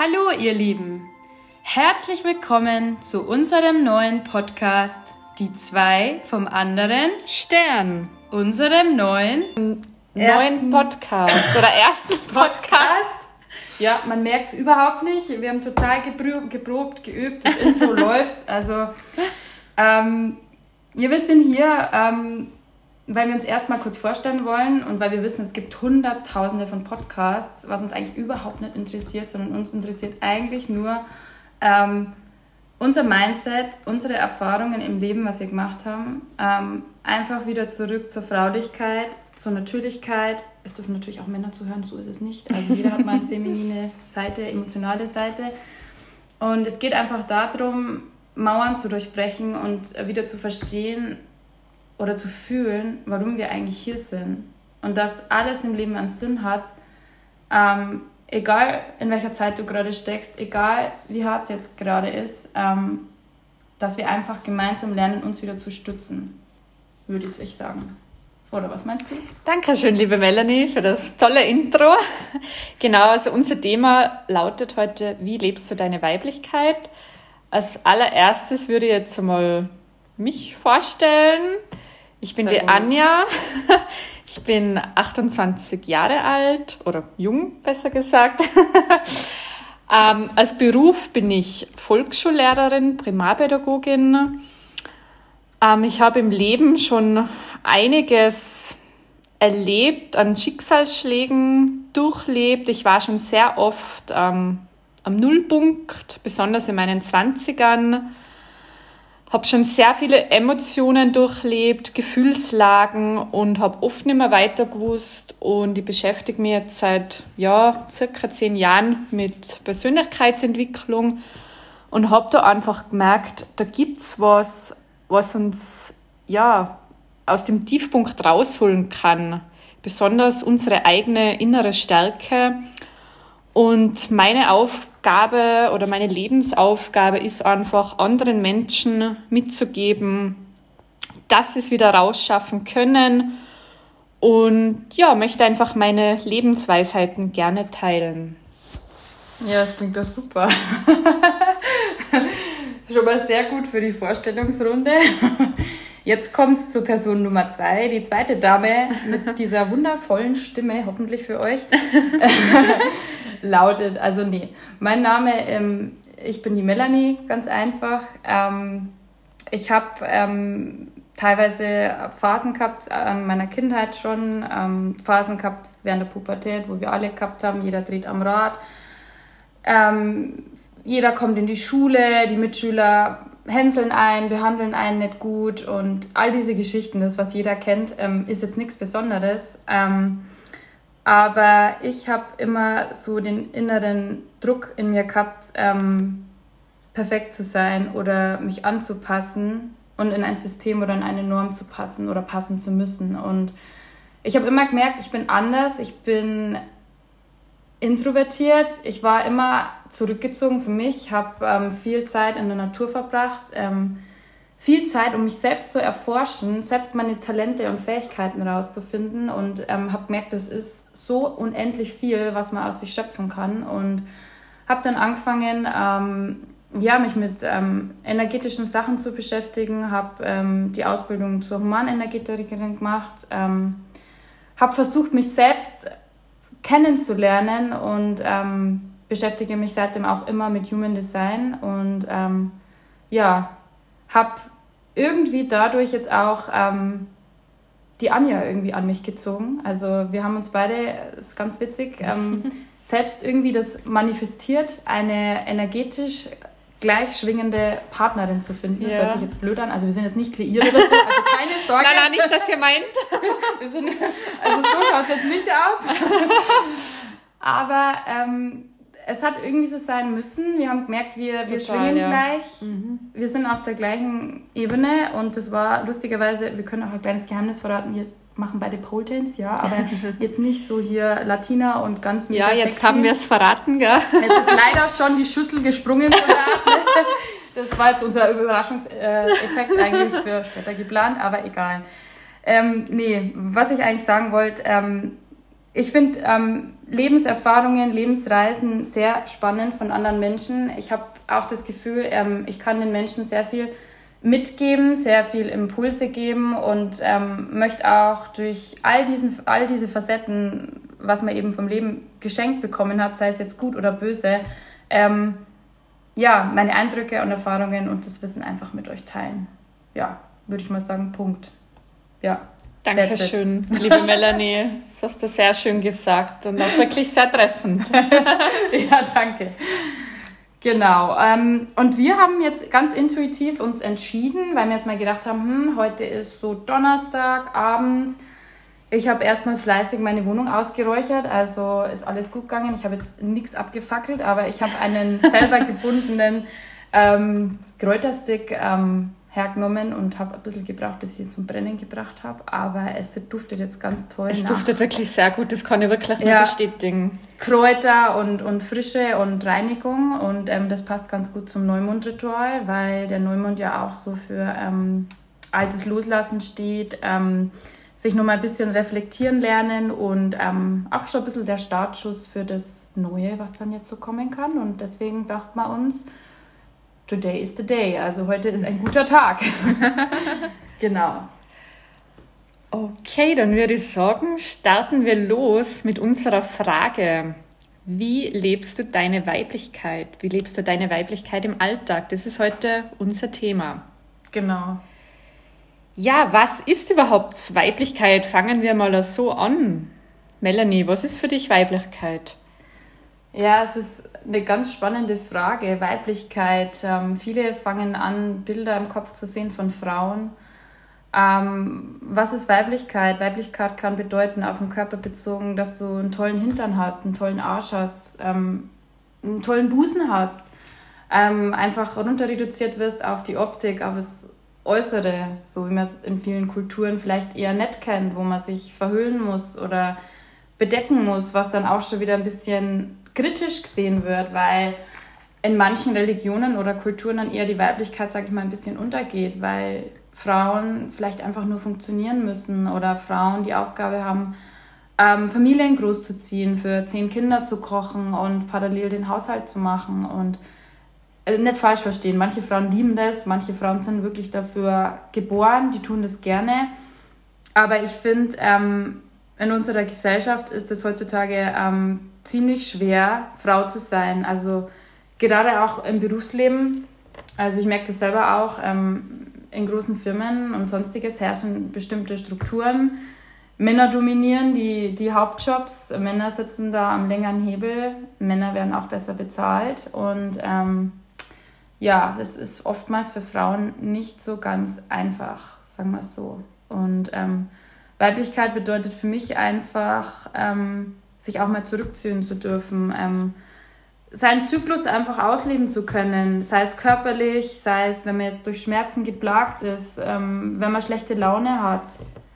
Hallo ihr Lieben, herzlich willkommen zu unserem neuen Podcast, die zwei vom anderen Stern, unserem neuen neuen Podcast oder ersten Podcast. Ja, man merkt es überhaupt nicht. Wir haben total geprobt, geprobt geübt, das Intro läuft. Also, ähm, ja, wir sind hier, ähm, weil wir uns erstmal kurz vorstellen wollen und weil wir wissen, es gibt hunderttausende von Podcasts, was uns eigentlich überhaupt nicht interessiert, sondern uns interessiert eigentlich nur ähm, unser Mindset, unsere Erfahrungen im Leben, was wir gemacht haben. Ähm, einfach wieder zurück zur Fraulichkeit, zur Natürlichkeit. Es dürfen natürlich auch Männer zuhören, so ist es nicht. Also jeder hat mal eine feminine Seite, emotionale Seite. Und es geht einfach darum, Mauern zu durchbrechen und wieder zu verstehen oder zu fühlen, warum wir eigentlich hier sind. Und dass alles im Leben einen Sinn hat. Ähm, egal in welcher Zeit du gerade steckst, egal wie hart es jetzt gerade ist, ähm, dass wir einfach gemeinsam lernen, uns wieder zu stützen, würde ich sagen. Oder was meinst du? Dankeschön, liebe Melanie, für das tolle Intro. Genau, also unser Thema lautet heute, wie lebst du deine Weiblichkeit? Als allererstes würde ich jetzt mal mich vorstellen. Ich bin Sehr die gut. Anja. Ich bin 28 Jahre alt oder jung, besser gesagt. ähm, als Beruf bin ich Volksschullehrerin, Primarpädagogin. Ähm, ich habe im Leben schon einiges erlebt, an Schicksalsschlägen durchlebt. Ich war schon sehr oft ähm, am Nullpunkt, besonders in meinen 20ern habe schon sehr viele Emotionen durchlebt, Gefühlslagen und habe oft nicht mehr weiter gewusst. Und ich beschäftige mich jetzt seit ja, circa zehn Jahren mit Persönlichkeitsentwicklung und habe da einfach gemerkt, da gibt es was, was uns ja, aus dem Tiefpunkt rausholen kann. Besonders unsere eigene innere Stärke. Und meine Aufgabe oder meine Lebensaufgabe ist einfach, anderen Menschen mitzugeben, dass sie es wieder rausschaffen können. Und ja, möchte einfach meine Lebensweisheiten gerne teilen. Ja, das klingt doch super. Schon mal sehr gut für die Vorstellungsrunde. Jetzt kommt es zur Person Nummer zwei, die zweite Dame mit dieser wundervollen Stimme, hoffentlich für euch. lautet, also nee, mein Name, ähm, ich bin die Melanie, ganz einfach. Ähm, ich habe ähm, teilweise Phasen gehabt an meiner Kindheit schon, ähm, Phasen gehabt während der Pubertät, wo wir alle gehabt haben, jeder dreht am Rad. Ähm, jeder kommt in die Schule, die Mitschüler hänseln einen, behandeln einen nicht gut und all diese Geschichten, das was jeder kennt, ähm, ist jetzt nichts Besonderes. Ähm, aber ich habe immer so den inneren Druck in mir gehabt, ähm, perfekt zu sein oder mich anzupassen und in ein System oder in eine Norm zu passen oder passen zu müssen. Und ich habe immer gemerkt, ich bin anders, ich bin introvertiert, ich war immer zurückgezogen für mich, habe ähm, viel Zeit in der Natur verbracht. Ähm, viel Zeit, um mich selbst zu erforschen, selbst meine Talente und Fähigkeiten rauszufinden und ähm, habe gemerkt, das ist so unendlich viel, was man aus sich schöpfen kann und habe dann angefangen, ähm, ja, mich mit ähm, energetischen Sachen zu beschäftigen, habe ähm, die Ausbildung zur Humanenergetikerin gemacht, habe versucht, mich selbst kennenzulernen und ähm, beschäftige mich seitdem auch immer mit Human Design und ja, habe irgendwie dadurch jetzt auch ähm, die Anja irgendwie an mich gezogen. Also wir haben uns beide, ist ganz witzig, ähm, selbst irgendwie das manifestiert, eine energetisch gleich schwingende Partnerin zu finden. Das hört sich jetzt blöd an. Also wir sind jetzt nicht kreiert oder so, also keine Sorge. nein, nein, nicht, dass ihr meint. wir sind, also so schaut es jetzt nicht aus. Aber ähm, es hat irgendwie so sein müssen. Wir haben gemerkt, wir, Total, wir schwingen ja. gleich. Mhm. Wir sind auf der gleichen Ebene und das war lustigerweise, wir können auch ein kleines Geheimnis verraten, wir machen beide Pole Dance, ja, aber jetzt nicht so hier Latina und ganz mega Ja, jetzt sexy. haben wir es verraten, gell? Jetzt ist leider schon die Schüssel gesprungen. das war jetzt unser Überraschungseffekt eigentlich für später geplant, aber egal. Ähm, nee, was ich eigentlich sagen wollte, ähm, ich finde ähm, Lebenserfahrungen, Lebensreisen sehr spannend von anderen Menschen. Ich habe auch das Gefühl, ähm, ich kann den Menschen sehr viel mitgeben, sehr viel Impulse geben und ähm, möchte auch durch all, diesen, all diese Facetten, was man eben vom Leben geschenkt bekommen hat, sei es jetzt gut oder böse, ähm, ja, meine Eindrücke und Erfahrungen und das Wissen einfach mit euch teilen. Ja, würde ich mal sagen, Punkt. Ja. Dankeschön, liebe Melanie. Das hast du sehr schön gesagt und auch wirklich sehr treffend. ja, danke. Genau. Ähm, und wir haben jetzt ganz intuitiv uns entschieden, weil wir jetzt mal gedacht haben, hm, heute ist so Donnerstagabend. Ich habe erstmal fleißig meine Wohnung ausgeräuchert, also ist alles gut gegangen. Ich habe jetzt nichts abgefackelt, aber ich habe einen selber gebundenen ähm, Kräuterstick ähm, hergenommen und habe ein bisschen gebraucht, bis ich ihn zum Brennen gebracht habe. Aber es duftet jetzt ganz toll. Es nach. duftet wirklich sehr gut, das kann ich wirklich nur ja, bestätigen. Kräuter und, und Frische und Reinigung und ähm, das passt ganz gut zum Neumond-Ritual, weil der Neumond ja auch so für ähm, altes Loslassen steht. Ähm, sich nochmal ein bisschen reflektieren lernen und ähm, auch schon ein bisschen der Startschuss für das Neue, was dann jetzt so kommen kann. Und deswegen dachte man uns, today is the day. Also heute ist ein guter Tag. genau. Okay, dann würde ich sagen, starten wir los mit unserer Frage. Wie lebst du deine Weiblichkeit? Wie lebst du deine Weiblichkeit im Alltag? Das ist heute unser Thema. Genau. Ja, was ist überhaupt Weiblichkeit? Fangen wir mal so an. Melanie, was ist für dich Weiblichkeit? Ja, es ist eine ganz spannende Frage. Weiblichkeit. Ähm, viele fangen an, Bilder im Kopf zu sehen von Frauen. Ähm, was ist Weiblichkeit? Weiblichkeit kann bedeuten, auf den Körper bezogen, dass du einen tollen Hintern hast, einen tollen Arsch hast, ähm, einen tollen Busen hast. Ähm, einfach runter reduziert wirst auf die Optik, auf das Äußere, so wie man es in vielen Kulturen vielleicht eher nett kennt, wo man sich verhüllen muss oder bedecken muss, was dann auch schon wieder ein bisschen kritisch gesehen wird, weil in manchen Religionen oder Kulturen dann eher die Weiblichkeit, sage ich mal, ein bisschen untergeht, weil Frauen vielleicht einfach nur funktionieren müssen oder Frauen die Aufgabe haben, ähm, Familien großzuziehen, für zehn Kinder zu kochen und parallel den Haushalt zu machen und äh, nicht falsch verstehen. Manche Frauen lieben das, manche Frauen sind wirklich dafür geboren, die tun das gerne. Aber ich finde, ähm, in unserer Gesellschaft ist es heutzutage ähm, ziemlich schwer, Frau zu sein. Also gerade auch im Berufsleben. Also ich merke das selber auch. Ähm, in großen Firmen und sonstiges herrschen bestimmte Strukturen. Männer dominieren die, die Hauptjobs, Männer sitzen da am längeren Hebel, Männer werden auch besser bezahlt und ähm, ja, das ist oftmals für Frauen nicht so ganz einfach, sagen wir es so. Und ähm, Weiblichkeit bedeutet für mich einfach, ähm, sich auch mal zurückziehen zu dürfen, ähm, seinen Zyklus einfach ausleben zu können, sei es körperlich, sei es, wenn man jetzt durch Schmerzen geplagt ist, ähm, wenn man schlechte Laune hat.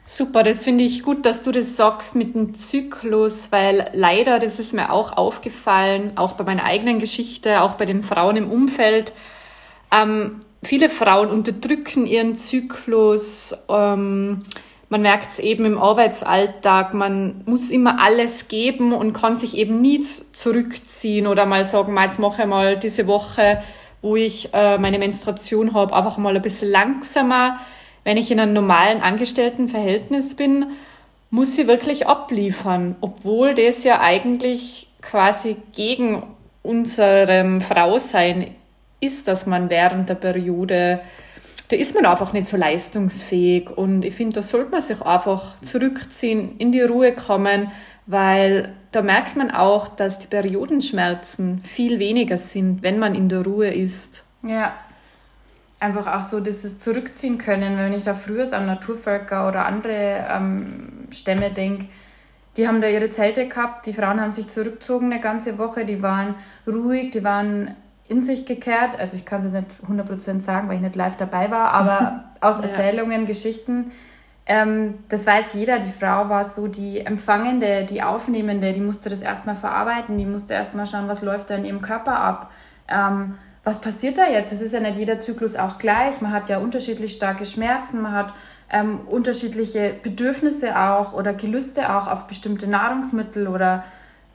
Super, das finde ich gut, dass du das sagst mit dem Zyklus, weil leider, das ist mir auch aufgefallen, auch bei meiner eigenen Geschichte, auch bei den Frauen im Umfeld, ähm, viele Frauen unterdrücken ihren Zyklus. Ähm, man merkt es eben im Arbeitsalltag, man muss immer alles geben und kann sich eben nie zurückziehen oder mal sagen, jetzt mache ich mal diese Woche, wo ich äh, meine Menstruation habe, einfach mal ein bisschen langsamer. Wenn ich in einem normalen Angestelltenverhältnis bin, muss ich wirklich abliefern, obwohl das ja eigentlich quasi gegen unserem Frausein ist, dass man während der Periode, da ist man einfach nicht so leistungsfähig. Und ich finde, da sollte man sich einfach zurückziehen, in die Ruhe kommen, weil da merkt man auch, dass die Periodenschmerzen viel weniger sind, wenn man in der Ruhe ist. Ja, einfach auch so dieses Zurückziehen können. Wenn ich da früher an Naturvölker oder andere ähm, Stämme denke, die haben da ihre Zelte gehabt, die Frauen haben sich zurückgezogen eine ganze Woche, die waren ruhig, die waren in sich gekehrt. Also ich kann es nicht 100% sagen, weil ich nicht live dabei war, aber aus Erzählungen, ja. Geschichten, ähm, das weiß jeder. Die Frau war so die Empfangende, die Aufnehmende, die musste das erstmal verarbeiten, die musste erstmal schauen, was läuft da in ihrem Körper ab. Ähm, was passiert da jetzt? Es ist ja nicht jeder Zyklus auch gleich. Man hat ja unterschiedlich starke Schmerzen, man hat ähm, unterschiedliche Bedürfnisse auch oder Gelüste auch auf bestimmte Nahrungsmittel oder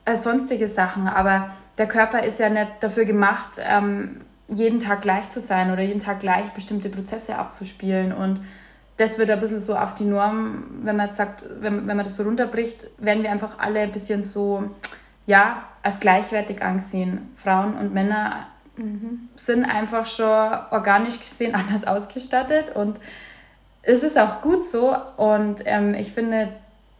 äh, sonstige Sachen. Aber der Körper ist ja nicht dafür gemacht, ähm, jeden Tag gleich zu sein oder jeden Tag gleich bestimmte Prozesse abzuspielen. Und das wird ein bisschen so auf die Norm, wenn man jetzt sagt, wenn, wenn man das so runterbricht, werden wir einfach alle ein bisschen so, ja, als gleichwertig angesehen. Frauen und Männer mhm. sind einfach schon organisch gesehen anders ausgestattet und es ist auch gut so und ähm, ich finde,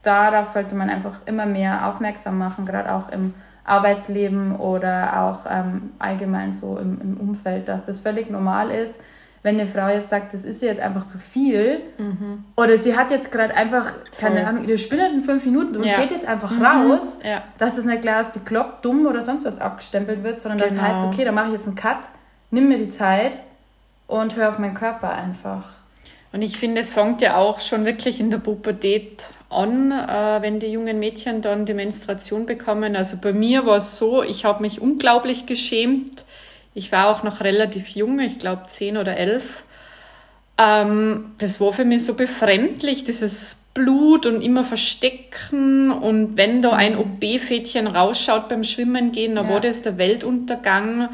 darauf sollte man einfach immer mehr aufmerksam machen, gerade auch im Arbeitsleben oder auch ähm, allgemein so im, im, Umfeld, dass das völlig normal ist, wenn eine Frau jetzt sagt, das ist ihr jetzt einfach zu viel mhm. oder sie hat jetzt gerade einfach, keine. Ahnung, ihre Spinne in fünf Minuten und ja. geht jetzt einfach mhm. raus, ja. dass das nicht gleich als bekloppt, dumm oder sonst was abgestempelt wird, sondern genau. das heißt, okay, dann mache ich jetzt einen Cut, nimm mir die Zeit und hör auf meinen Körper einfach. Und ich finde, es fängt ja auch schon wirklich in der Pubertät an, äh, wenn die jungen Mädchen dann die Menstruation bekommen. Also bei mir war es so, ich habe mich unglaublich geschämt. Ich war auch noch relativ jung, ich glaube zehn oder elf. Ähm, das war für mich so befremdlich, dieses Blut und immer verstecken. Und wenn da ein. OB-Fädchen rausschaut beim Schwimmen gehen, dann ja. war das der Weltuntergang.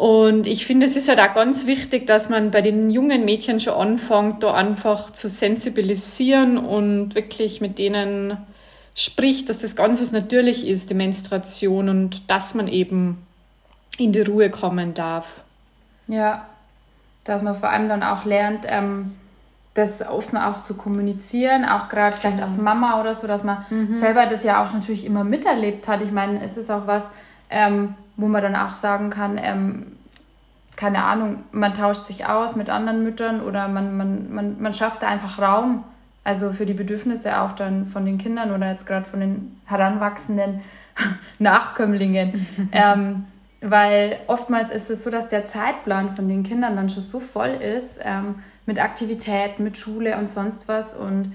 Und ich finde, es ist halt auch ganz wichtig, dass man bei den jungen Mädchen schon anfängt, da einfach zu sensibilisieren und wirklich mit denen spricht, dass das ganz was natürlich ist, die Menstruation und dass man eben in die Ruhe kommen darf. Ja, dass man vor allem dann auch lernt, ähm, das offen auch zu kommunizieren, auch gerade vielleicht genau. als Mama oder so, dass man mhm. selber das ja auch natürlich immer miterlebt hat. Ich meine, es ist auch was, ähm, wo man dann auch sagen kann, ähm, keine Ahnung, man tauscht sich aus mit anderen Müttern oder man, man, man, man schafft da einfach Raum, also für die Bedürfnisse auch dann von den Kindern oder jetzt gerade von den heranwachsenden Nachkömmlingen. ähm, weil oftmals ist es so, dass der Zeitplan von den Kindern dann schon so voll ist ähm, mit Aktivitäten, mit Schule und sonst was. Und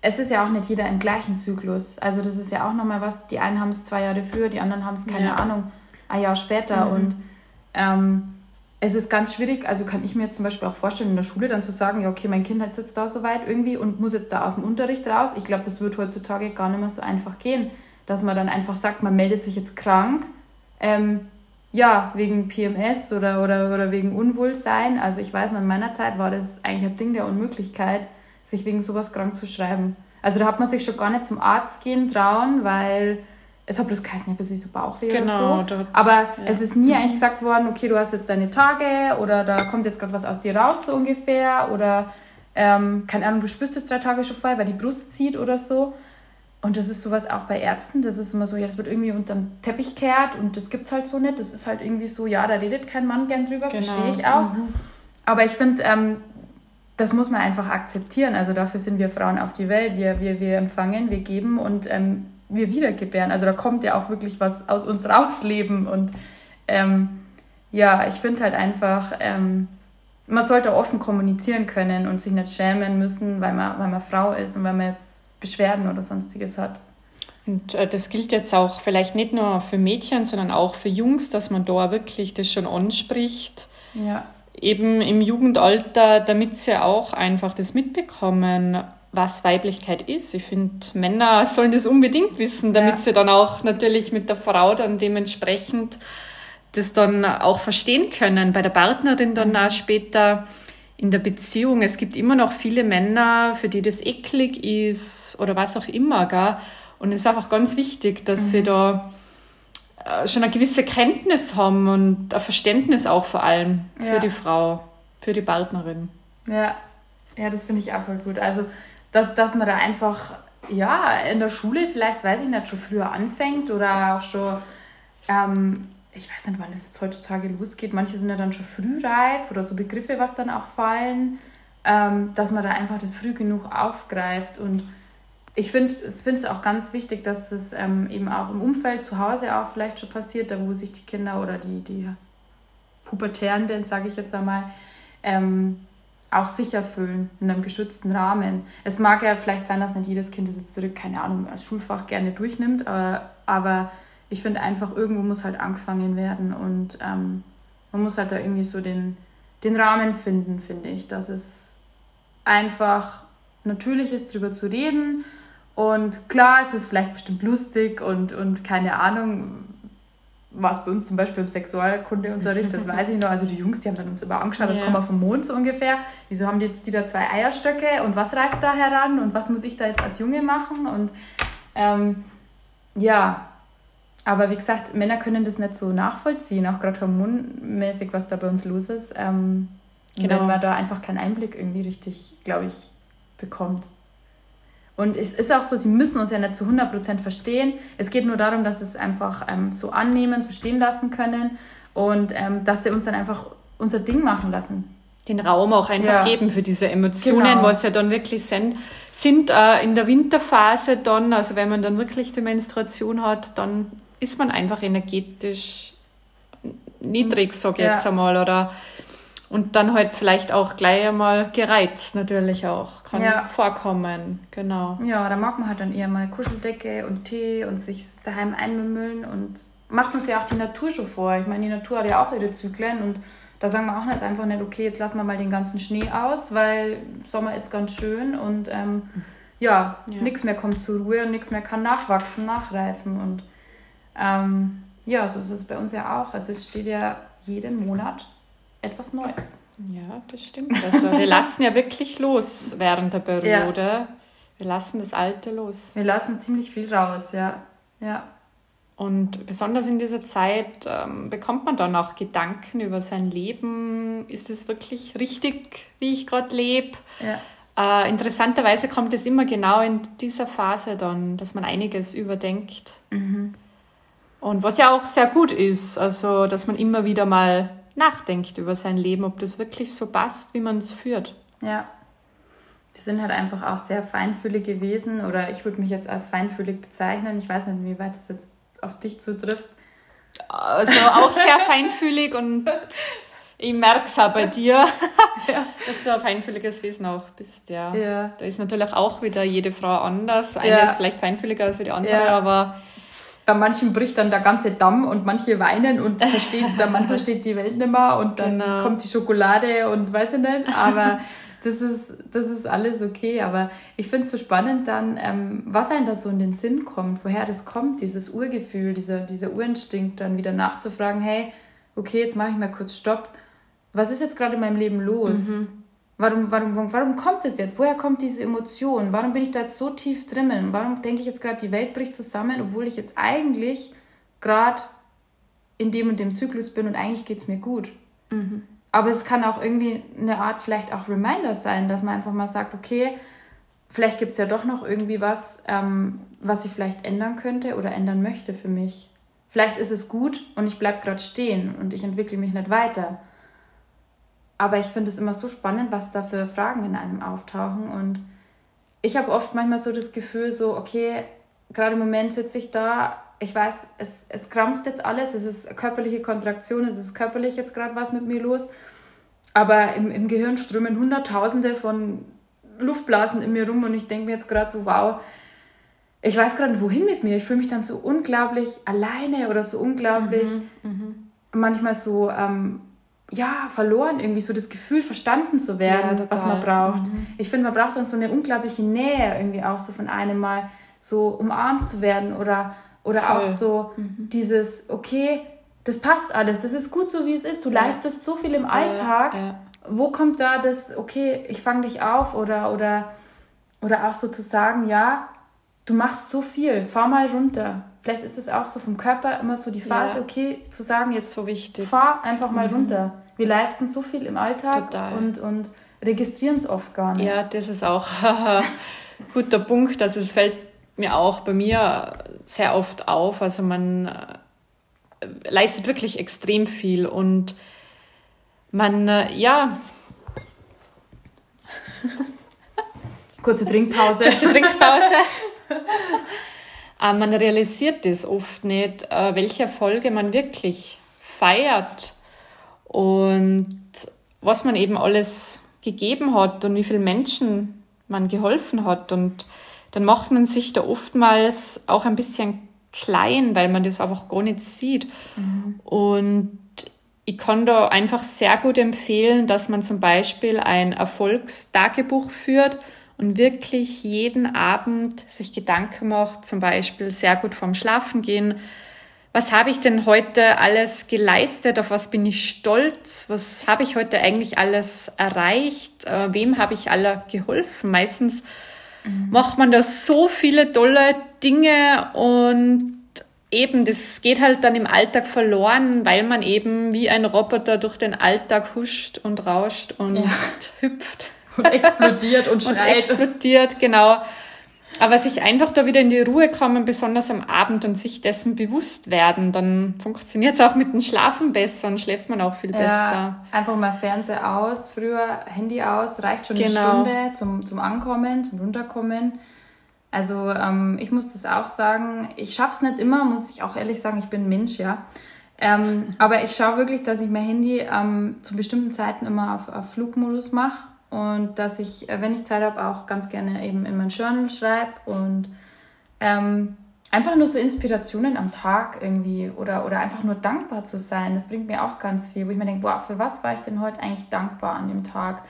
es ist ja auch nicht jeder im gleichen Zyklus. Also das ist ja auch nochmal was. Die einen haben es zwei Jahre früher, die anderen haben es, keine ja. Ahnung, ein Jahr später. Mhm. Und ähm, es ist ganz schwierig, also kann ich mir jetzt zum Beispiel auch vorstellen, in der Schule dann zu sagen, ja, okay, mein Kind ist jetzt da soweit irgendwie und muss jetzt da aus dem Unterricht raus. Ich glaube, das wird heutzutage gar nicht mehr so einfach gehen, dass man dann einfach sagt, man meldet sich jetzt krank, ähm, ja, wegen PMS oder, oder, oder wegen Unwohlsein. Also ich weiß noch, in meiner Zeit war das eigentlich ein Ding der Unmöglichkeit, sich wegen sowas krank zu schreiben. Also da hat man sich schon gar nicht zum Arzt gehen trauen, weil es hat bloß geheißen, ich habe so Bauchweh genau, oder so. Aber ja. es ist nie eigentlich gesagt worden, okay, du hast jetzt deine Tage oder da kommt jetzt gerade was aus dir raus, so ungefähr. Oder, ähm, keine Ahnung, du spürst es drei Tage schon vorher, weil die Brust zieht oder so. Und das ist sowas auch bei Ärzten, das ist immer so, ja, das wird irgendwie unter den Teppich kehrt und das gibt es halt so nicht. Das ist halt irgendwie so, ja, da redet kein Mann gern drüber, genau. verstehe ich auch. Mhm. Aber ich finde, ähm, das muss man einfach akzeptieren. Also dafür sind wir Frauen auf die Welt. Wir, wir, wir empfangen, wir geben und ähm, wir wiedergebären. Also da kommt ja auch wirklich was aus uns rausleben. Und ähm, ja, ich finde halt einfach, ähm, man sollte offen kommunizieren können und sich nicht schämen müssen, weil man, weil man Frau ist und weil man jetzt Beschwerden oder sonstiges hat. Und äh, das gilt jetzt auch vielleicht nicht nur für Mädchen, sondern auch für Jungs, dass man da wirklich das schon anspricht. Ja. Eben im Jugendalter, damit sie auch einfach das mitbekommen, was Weiblichkeit ist. Ich finde, Männer sollen das unbedingt wissen, damit ja. sie dann auch natürlich mit der Frau dann dementsprechend das dann auch verstehen können. Bei der Partnerin dann mhm. auch später in der Beziehung. Es gibt immer noch viele Männer, für die das eklig ist oder was auch immer. Gell? Und es ist einfach ganz wichtig, dass mhm. sie da äh, schon eine gewisse Kenntnis haben und ein Verständnis auch vor allem für ja. die Frau, für die Partnerin. Ja, ja, das finde ich auch voll gut. Also dass, dass man da einfach, ja, in der Schule vielleicht, weiß ich nicht, schon früher anfängt oder auch schon, ähm, ich weiß nicht, wann das jetzt heutzutage losgeht. Manche sind ja dann schon frühreif oder so Begriffe, was dann auch fallen, ähm, dass man da einfach das früh genug aufgreift. Und ich finde es auch ganz wichtig, dass das ähm, eben auch im Umfeld zu Hause auch vielleicht schon passiert, da wo sich die Kinder oder die, die Pubertärenden, sage ich jetzt einmal, ähm, auch sicher fühlen, in einem geschützten Rahmen. Es mag ja vielleicht sein, dass nicht jedes Kind das jetzt zurück, keine Ahnung, als Schulfach gerne durchnimmt, aber, aber ich finde einfach, irgendwo muss halt angefangen werden und ähm, man muss halt da irgendwie so den, den Rahmen finden, finde ich, dass es einfach natürlich ist, drüber zu reden. Und klar, es ist vielleicht bestimmt lustig und, und keine Ahnung, was bei uns zum Beispiel im Sexualkundeunterricht, das weiß ich noch. Also die Jungs, die haben dann uns immer angeschaut, das ja. kommt wir vom Mond so ungefähr. Wieso haben die jetzt die da zwei Eierstöcke und was reift da heran und was muss ich da jetzt als Junge machen? Und ähm, ja, aber wie gesagt, Männer können das nicht so nachvollziehen, auch gerade hormonmäßig, was da bei uns los ist. Ähm, genau. Wenn man da einfach keinen Einblick irgendwie richtig, glaube ich, bekommt. Und es ist auch so, sie müssen uns ja nicht zu 100% verstehen. Es geht nur darum, dass sie es einfach ähm, so annehmen, so stehen lassen können und ähm, dass sie uns dann einfach unser Ding machen lassen. Den Raum auch einfach ja. geben für diese Emotionen, genau. was ja dann wirklich sind, sind äh, in der Winterphase dann, also wenn man dann wirklich die Menstruation hat, dann ist man einfach energetisch niedrig, sag ich ja. jetzt einmal, oder und dann halt vielleicht auch gleich einmal gereizt natürlich auch. Kann ja. vorkommen, genau. Ja, da mag man halt dann eher mal Kuscheldecke und Tee und sich daheim einmümmeln und macht uns ja auch die Natur schon vor. Ich meine, die Natur hat ja auch ihre Zyklen und da sagen wir auch nicht einfach nicht, okay, jetzt lassen wir mal den ganzen Schnee aus, weil Sommer ist ganz schön und ähm, ja, ja. nichts mehr kommt zur Ruhe und nichts mehr kann nachwachsen, nachreifen und ähm, ja, so ist es bei uns ja auch. Also es steht ja jeden Monat etwas Neues. Ja, das stimmt. Also wir lassen ja wirklich los während der Periode. Ja. Wir lassen das Alte los. Wir lassen ziemlich viel raus, ja. Ja. Und besonders in dieser Zeit ähm, bekommt man dann auch Gedanken über sein Leben. Ist es wirklich richtig, wie ich gerade lebe? Ja. Äh, interessanterweise kommt es immer genau in dieser Phase dann, dass man einiges überdenkt. Mhm. Und was ja auch sehr gut ist, also dass man immer wieder mal nachdenkt über sein Leben, ob das wirklich so passt, wie man es führt. Ja. Die sind halt einfach auch sehr feinfühlig gewesen oder ich würde mich jetzt als feinfühlig bezeichnen. Ich weiß nicht, wie weit das jetzt auf dich zutrifft. Also auch sehr feinfühlig und ich merke es auch bei dir, ja. dass du ein feinfühliges Wesen auch bist. Ja. ja. Da ist natürlich auch wieder jede Frau anders. Eine ja. ist vielleicht feinfühliger als die andere, aber bei manchen bricht dann der ganze Damm und manche weinen und versteht, der Mann versteht die Welt nicht mehr und dann genau. kommt die Schokolade und weiß ich nicht. Aber das ist, das ist alles okay. Aber ich finde es so spannend dann, ähm, was einem da so in den Sinn kommt, woher das kommt, dieses Urgefühl, dieser, dieser Urinstinkt, dann wieder nachzufragen, hey, okay, jetzt mache ich mal kurz Stopp. Was ist jetzt gerade in meinem Leben los? Mhm. Warum, warum, warum kommt es jetzt? Woher kommt diese Emotion? Warum bin ich da jetzt so tief drinnen? Warum denke ich jetzt gerade, die Welt bricht zusammen, obwohl ich jetzt eigentlich gerade in dem und dem Zyklus bin und eigentlich geht es mir gut? Mhm. Aber es kann auch irgendwie eine Art vielleicht auch Reminder sein, dass man einfach mal sagt, okay, vielleicht gibt es ja doch noch irgendwie was, ähm, was ich vielleicht ändern könnte oder ändern möchte für mich. Vielleicht ist es gut und ich bleibe gerade stehen und ich entwickle mich nicht weiter. Aber ich finde es immer so spannend, was da für Fragen in einem auftauchen. Und ich habe oft manchmal so das Gefühl, so, okay, gerade im Moment sitze ich da, ich weiß, es, es krampft jetzt alles, es ist körperliche Kontraktion, es ist körperlich jetzt gerade was mit mir los. Aber im, im Gehirn strömen Hunderttausende von Luftblasen in mir rum und ich denke mir jetzt gerade so, wow, ich weiß gerade wohin mit mir. Ich fühle mich dann so unglaublich alleine oder so unglaublich, mhm, mhm. manchmal so ähm, ja, verloren, irgendwie so das Gefühl, verstanden zu werden, ja, was man braucht. Mhm. Ich finde, man braucht dann so eine unglaubliche Nähe irgendwie auch so von einem mal so umarmt zu werden oder, oder auch so mhm. dieses, okay, das passt alles, das ist gut so, wie es ist, du ja. leistest so viel im Alltag. Ja, Wo kommt da das, okay, ich fange dich auf oder, oder, oder auch so zu sagen, ja, du machst so viel, fahr mal runter. Vielleicht ist es auch so vom Körper immer so die Phase, ja. okay, zu sagen, jetzt so wichtig. fahr einfach mal mhm. runter. Wir leisten so viel im Alltag und, und registrieren es oft gar nicht. Ja, das ist auch ein guter Punkt. Also es fällt mir auch bei mir sehr oft auf. Also man äh, leistet wirklich extrem viel und man, äh, ja. Kurze Trinkpause. Kurze Trinkpause. Aber man realisiert das oft nicht, äh, welche Erfolge man wirklich feiert und was man eben alles gegeben hat und wie viele Menschen man geholfen hat. Und dann macht man sich da oftmals auch ein bisschen klein, weil man das einfach gar nicht sieht. Mhm. Und ich kann da einfach sehr gut empfehlen, dass man zum Beispiel ein Erfolgstagebuch führt und wirklich jeden Abend sich Gedanken macht, zum Beispiel sehr gut vorm Schlafen gehen. Was habe ich denn heute alles geleistet? Auf was bin ich stolz? Was habe ich heute eigentlich alles erreicht? Äh, wem habe ich alle geholfen? Meistens mhm. macht man da so viele tolle Dinge und eben, das geht halt dann im Alltag verloren, weil man eben wie ein Roboter durch den Alltag huscht und rauscht und ja. hüpft. Und explodiert und schreit. Und explodiert, genau. Aber sich einfach da wieder in die Ruhe kommen, besonders am Abend und sich dessen bewusst werden, dann funktioniert es auch mit dem Schlafen besser und schläft man auch viel ja, besser. Einfach mal Fernseher aus, früher Handy aus, reicht schon genau. eine Stunde zum, zum Ankommen, zum Runterkommen. Also ähm, ich muss das auch sagen, ich schaffe es nicht immer, muss ich auch ehrlich sagen, ich bin ein Mensch, ja. Ähm, aber ich schaue wirklich, dass ich mein Handy ähm, zu bestimmten Zeiten immer auf, auf Flugmodus mache und dass ich, äh, wenn ich Zeit habe, auch ganz gerne eben in mein Journal schreibe und ähm, einfach nur so Inspirationen am Tag irgendwie oder, oder einfach nur dankbar zu sein, das bringt mir auch ganz viel, wo ich mir denke, boah, für was war ich denn heute eigentlich dankbar an dem Tag?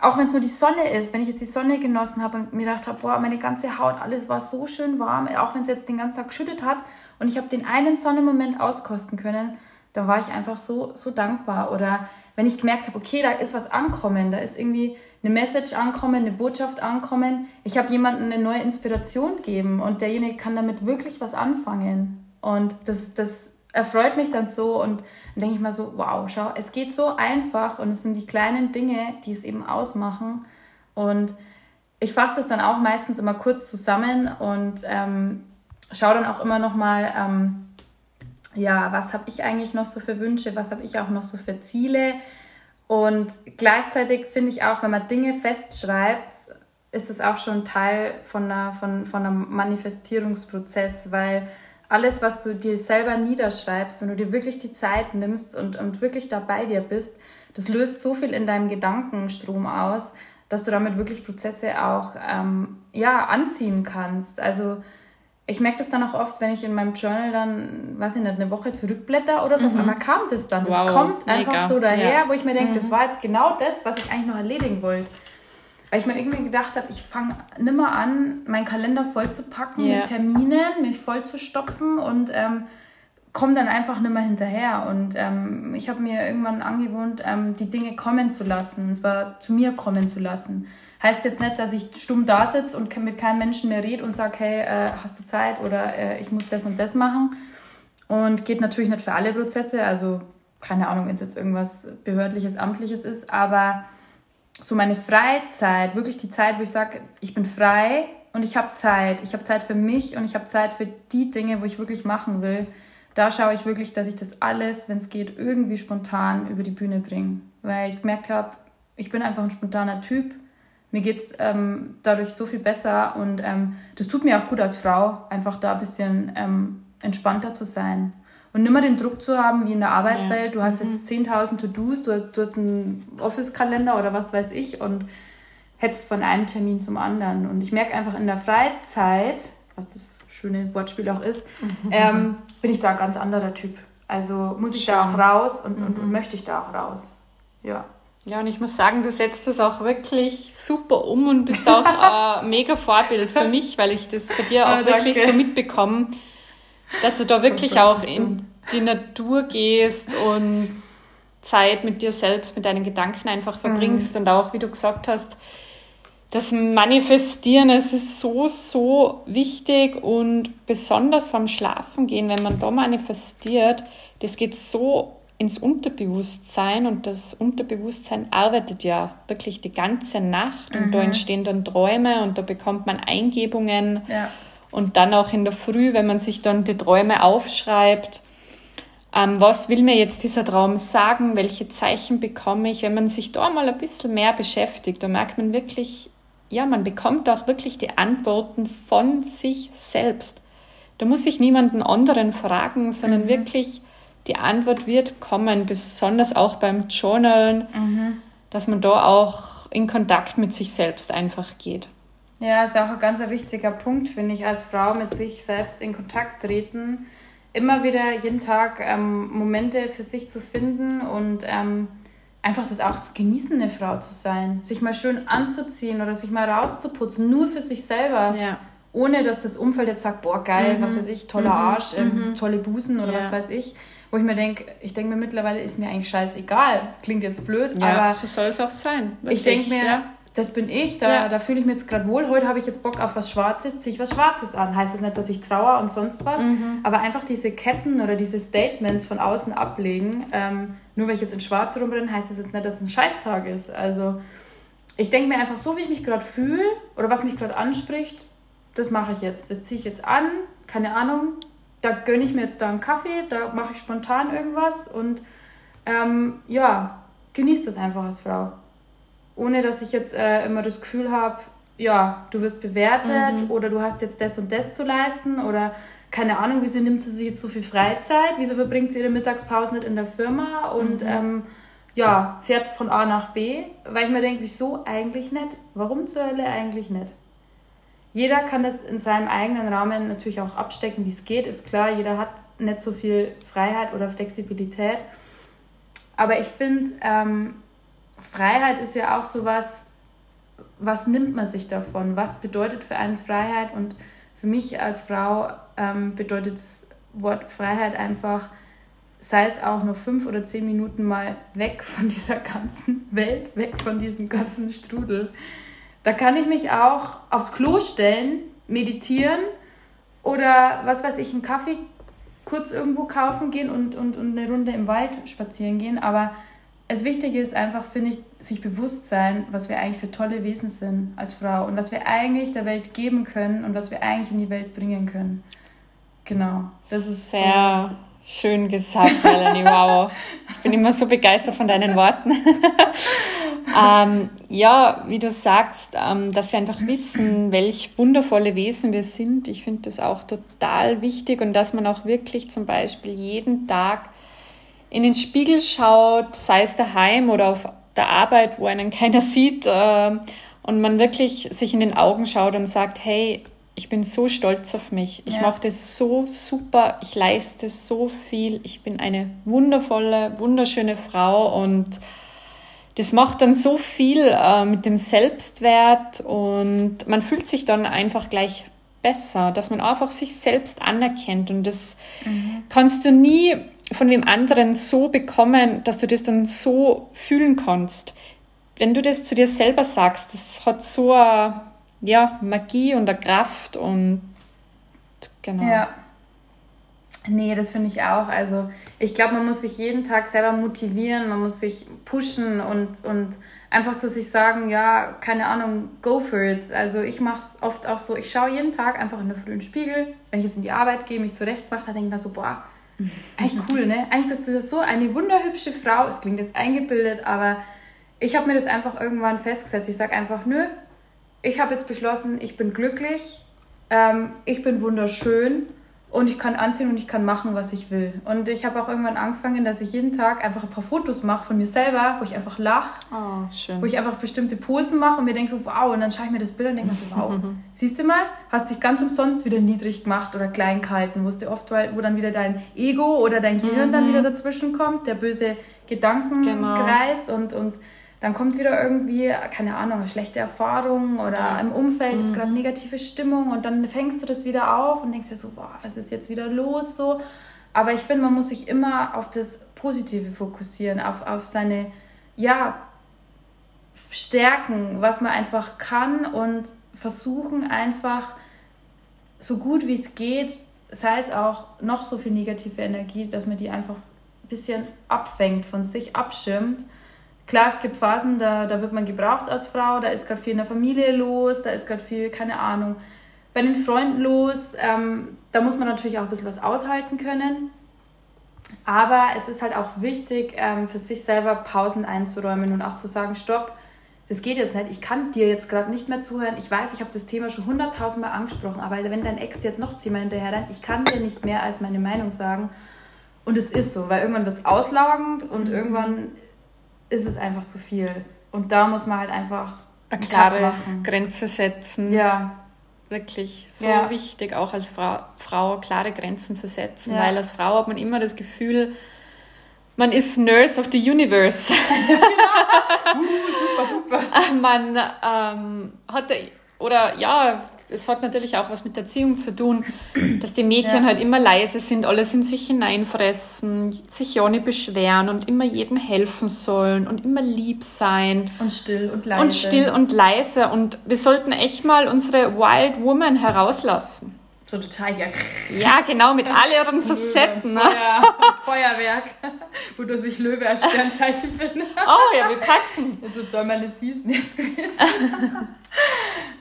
auch wenn es nur die Sonne ist, wenn ich jetzt die Sonne genossen habe und mir gedacht habe, boah, meine ganze Haut, alles war so schön warm, auch wenn es jetzt den ganzen Tag geschüttet hat und ich habe den einen Sonnenmoment auskosten können, da war ich einfach so, so dankbar. Oder wenn ich gemerkt habe, okay, da ist was ankommen, da ist irgendwie eine Message ankommen, eine Botschaft ankommen, ich habe jemandem eine neue Inspiration gegeben und derjenige kann damit wirklich was anfangen. Und das, das erfreut mich dann so und dann denke ich mal so, wow, schau, es geht so einfach und es sind die kleinen Dinge, die es eben ausmachen. Und ich fasse das dann auch meistens immer kurz zusammen und ähm, schaue dann auch immer noch mal, ähm, ja, was habe ich eigentlich noch so für Wünsche, was habe ich auch noch so für Ziele. Und gleichzeitig finde ich auch, wenn man Dinge festschreibt, ist es auch schon Teil von, einer, von, von einem Manifestierungsprozess, weil alles, was du dir selber niederschreibst, wenn du dir wirklich die Zeit nimmst und, und wirklich da bei dir bist, das löst so viel in deinem Gedankenstrom aus, dass du damit wirklich Prozesse auch ähm, ja, anziehen kannst. Also ich merke das dann auch oft, wenn ich in meinem Journal dann, weiß ich nicht, eine Woche zurückblätter oder so, mhm. auf einmal kam das dann. Das wow, kommt einfach mega. so daher, ja. wo ich mir denke, mhm. das war jetzt genau das, was ich eigentlich noch erledigen wollte. Weil ich mir irgendwie gedacht habe, ich fange nimmer an, meinen Kalender voll zu packen yeah. mit Terminen, mich voll zu stopfen und ähm, komme dann einfach nimmer hinterher. Und ähm, ich habe mir irgendwann angewohnt, ähm, die Dinge kommen zu lassen, und zwar zu mir kommen zu lassen. Heißt jetzt nicht, dass ich stumm da sitze und mit keinem Menschen mehr rede und sage, hey, äh, hast du Zeit oder äh, ich muss das und das machen. Und geht natürlich nicht für alle Prozesse, also keine Ahnung, wenn es jetzt irgendwas behördliches, amtliches ist, aber so meine Freizeit, wirklich die Zeit, wo ich sage, ich bin frei und ich habe Zeit. Ich habe Zeit für mich und ich habe Zeit für die Dinge, wo ich wirklich machen will. Da schaue ich wirklich, dass ich das alles, wenn es geht, irgendwie spontan über die Bühne bringe. Weil ich gemerkt habe, ich bin einfach ein spontaner Typ. Mir geht es ähm, dadurch so viel besser und ähm, das tut mir auch gut als Frau, einfach da ein bisschen ähm, entspannter zu sein und nicht mehr den Druck zu haben wie in der Arbeitswelt. Du hast mhm. jetzt 10.000 To-Dos, du, du, hast einen Office-Kalender oder was weiß ich und hetzt von einem Termin zum anderen. Und ich merke einfach in der Freizeit, was das schöne Wortspiel auch ist, mhm. bin ich da ein ganz anderer Typ. Also muss ich Schön. da auch raus und, mhm. und, und mhm. möchte ich da auch raus. Ja. Ja, und ich muss sagen, du setzt das auch wirklich super um und bist auch ein mega Vorbild für mich, weil ich das bei dir auch ja, wirklich so mitbekomme dass du da wirklich auch in die Natur gehst und Zeit mit dir selbst, mit deinen Gedanken einfach verbringst mhm. und auch, wie du gesagt hast, das Manifestieren, es ist so, so wichtig und besonders vom Schlafengehen, wenn man da manifestiert, das geht so ins Unterbewusstsein und das Unterbewusstsein arbeitet ja wirklich die ganze Nacht und mhm. da entstehen dann Träume und da bekommt man Eingebungen. Ja und dann auch in der Früh, wenn man sich dann die Träume aufschreibt, ähm, was will mir jetzt dieser Traum sagen, welche Zeichen bekomme ich, wenn man sich da mal ein bisschen mehr beschäftigt, da merkt man wirklich, ja, man bekommt auch wirklich die Antworten von sich selbst. Da muss ich niemanden anderen fragen, sondern mhm. wirklich die Antwort wird kommen, besonders auch beim Journalen, mhm. dass man da auch in Kontakt mit sich selbst einfach geht. Ja, ist auch ein ganz wichtiger Punkt, finde ich, als Frau mit sich selbst in Kontakt treten. immer wieder jeden Tag ähm, Momente für sich zu finden und ähm, einfach das auch zu genießen, eine Frau zu sein. Sich mal schön anzuziehen oder sich mal rauszuputzen, nur für sich selber. Ja. Ohne dass das Umfeld jetzt sagt, boah, geil, mhm. was weiß ich, toller mhm. Arsch, ähm, mhm. tolle Busen oder ja. was weiß ich. Wo ich mir denke, ich denke mir mittlerweile, ist mir eigentlich scheißegal. Klingt jetzt blöd, ja, aber. so soll es auch sein. Wirklich. Ich denke mir, ja das bin ich, da, da fühle ich mich jetzt gerade wohl. Heute habe ich jetzt Bock auf was Schwarzes, ziehe ich was Schwarzes an. Heißt das nicht, dass ich trauer und sonst was, mhm. aber einfach diese Ketten oder diese Statements von außen ablegen. Ähm, nur weil ich jetzt in Schwarz rumrenne, heißt das jetzt nicht, dass es ein Scheißtag ist. Also ich denke mir einfach so, wie ich mich gerade fühle oder was mich gerade anspricht, das mache ich jetzt. Das ziehe ich jetzt an, keine Ahnung. Da gönne ich mir jetzt da einen Kaffee, da mache ich spontan irgendwas und ähm, ja, genieße das einfach als Frau ohne dass ich jetzt äh, immer das Gefühl habe, ja, du wirst bewertet mhm. oder du hast jetzt das und das zu leisten oder keine Ahnung, wieso nimmt sie sich jetzt so viel Freizeit, wieso verbringt sie ihre Mittagspause nicht in der Firma und mhm. ähm, ja, fährt von A nach B, weil ich mir denke, wieso eigentlich nicht? Warum zur Hölle eigentlich nicht? Jeder kann das in seinem eigenen Rahmen natürlich auch abstecken, wie es geht, ist klar, jeder hat nicht so viel Freiheit oder Flexibilität. Aber ich finde, ähm, Freiheit ist ja auch so was, was nimmt man sich davon? Was bedeutet für einen Freiheit? Und für mich als Frau ähm, bedeutet das Wort Freiheit einfach, sei es auch nur fünf oder zehn Minuten mal weg von dieser ganzen Welt, weg von diesem ganzen Strudel. Da kann ich mich auch aufs Klo stellen, meditieren oder was weiß ich, einen Kaffee kurz irgendwo kaufen gehen und, und, und eine Runde im Wald spazieren gehen. Aber das Wichtige ist einfach, finde ich, sich bewusst sein, was wir eigentlich für tolle Wesen sind als Frau und was wir eigentlich der Welt geben können und was wir eigentlich in die Welt bringen können. Genau. Das ist sehr so. schön gesagt, Melanie. Wow. Ich bin immer so begeistert von deinen Worten. ähm, ja, wie du sagst, ähm, dass wir einfach wissen, welch wundervolle Wesen wir sind. Ich finde das auch total wichtig und dass man auch wirklich zum Beispiel jeden Tag in den Spiegel schaut, sei es daheim oder auf der Arbeit, wo einen keiner sieht äh, und man wirklich sich in den Augen schaut und sagt, hey, ich bin so stolz auf mich. Ich ja. mache das so super. Ich leiste so viel. Ich bin eine wundervolle, wunderschöne Frau und das macht dann so viel äh, mit dem Selbstwert und man fühlt sich dann einfach gleich besser, dass man einfach sich selbst anerkennt und das mhm. kannst du nie von dem anderen so bekommen, dass du das dann so fühlen kannst. Wenn du das zu dir selber sagst, das hat so eine ja, Magie und eine Kraft und genau. Ja. Nee, das finde ich auch. Also ich glaube, man muss sich jeden Tag selber motivieren, man muss sich pushen und, und einfach zu sich sagen, ja, keine Ahnung, go for it. Also ich mache es oft auch so, ich schaue jeden Tag einfach in der frühen Spiegel, wenn ich jetzt in die Arbeit gehe, mich zurechtmache, dann denke ich mir so, boah, eigentlich cool, ne? Eigentlich bist du so eine wunderhübsche Frau. Es klingt jetzt eingebildet, aber ich habe mir das einfach irgendwann festgesetzt. Ich sage einfach, nö, ich habe jetzt beschlossen, ich bin glücklich, ähm, ich bin wunderschön und ich kann anziehen und ich kann machen, was ich will. Und ich habe auch irgendwann angefangen, dass ich jeden Tag einfach ein paar Fotos mache von mir selber, wo ich einfach lache, oh, wo ich einfach bestimmte Posen mache und mir denke so, wow, und dann schaue ich mir das Bild und denke mir so, wow, siehst du mal, hast dich ganz umsonst wieder niedrig gemacht oder klein gehalten, wusste oft, wo dann wieder dein Ego oder dein Gehirn mhm. dann wieder dazwischen kommt, der böse Gedankenkreis genau. und, und dann kommt wieder irgendwie, keine Ahnung, eine schlechte Erfahrung oder ja. im Umfeld mhm. ist gerade negative Stimmung und dann fängst du das wieder auf und denkst dir so, boah, was ist jetzt wieder los so. Aber ich finde, man muss sich immer auf das Positive fokussieren, auf, auf seine, ja, Stärken, was man einfach kann und versuchen einfach so gut wie es geht, sei es auch noch so viel negative Energie, dass man die einfach ein bisschen abfängt, von sich abschirmt Klar, es gibt Phasen, da, da wird man gebraucht als Frau, da ist gerade viel in der Familie los, da ist gerade viel, keine Ahnung, bei den Freunden los. Ähm, da muss man natürlich auch ein bisschen was aushalten können. Aber es ist halt auch wichtig, ähm, für sich selber Pausen einzuräumen und auch zu sagen, stopp, das geht jetzt nicht, ich kann dir jetzt gerade nicht mehr zuhören. Ich weiß, ich habe das Thema schon hunderttausendmal angesprochen, aber wenn dein Ex jetzt noch zehnmal hinterher rennt, ich kann dir nicht mehr als meine Meinung sagen. Und es ist so, weil irgendwann wird es auslaugend und mhm. irgendwann ist es einfach zu viel. Und da muss man halt einfach eine klare Grenze setzen. Ja. wirklich so Ja. wichtig, auch als Frau, Frau klare Grenzen zu setzen, Ja. weil als Frau hat man immer das Gefühl, man ist Nurse of the Universe. Super, super. man ähm, hat, oder ja, es hat natürlich auch was mit Erziehung zu tun, dass die Mädchen Ja. halt immer leise sind, alles in sich hineinfressen, sich ja nicht beschweren und immer jedem helfen sollen und immer lieb sein. Und still und leise. Und still und leise. Und wir sollten echt mal unsere Wild Woman herauslassen. So total, ja. Ja, genau, mit all ihren Facetten. Ne? Feuer, Feuerwerk, wo du sich Löwe als Sternzeichen bin. Oh ja, wir passen. Also soll man das hießen jetzt gewesen.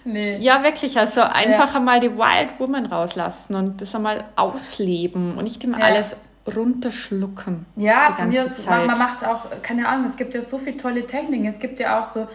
nee. Ja, wirklich. Also einfach einmal die Wild Woman rauslassen und das einmal ausleben und nicht immer Ja. alles runterschlucken. Ja, die von mir ganze aus, Zeit. man macht es auch, keine Ahnung, es gibt ja so viele tolle Techniken. Es gibt ja auch so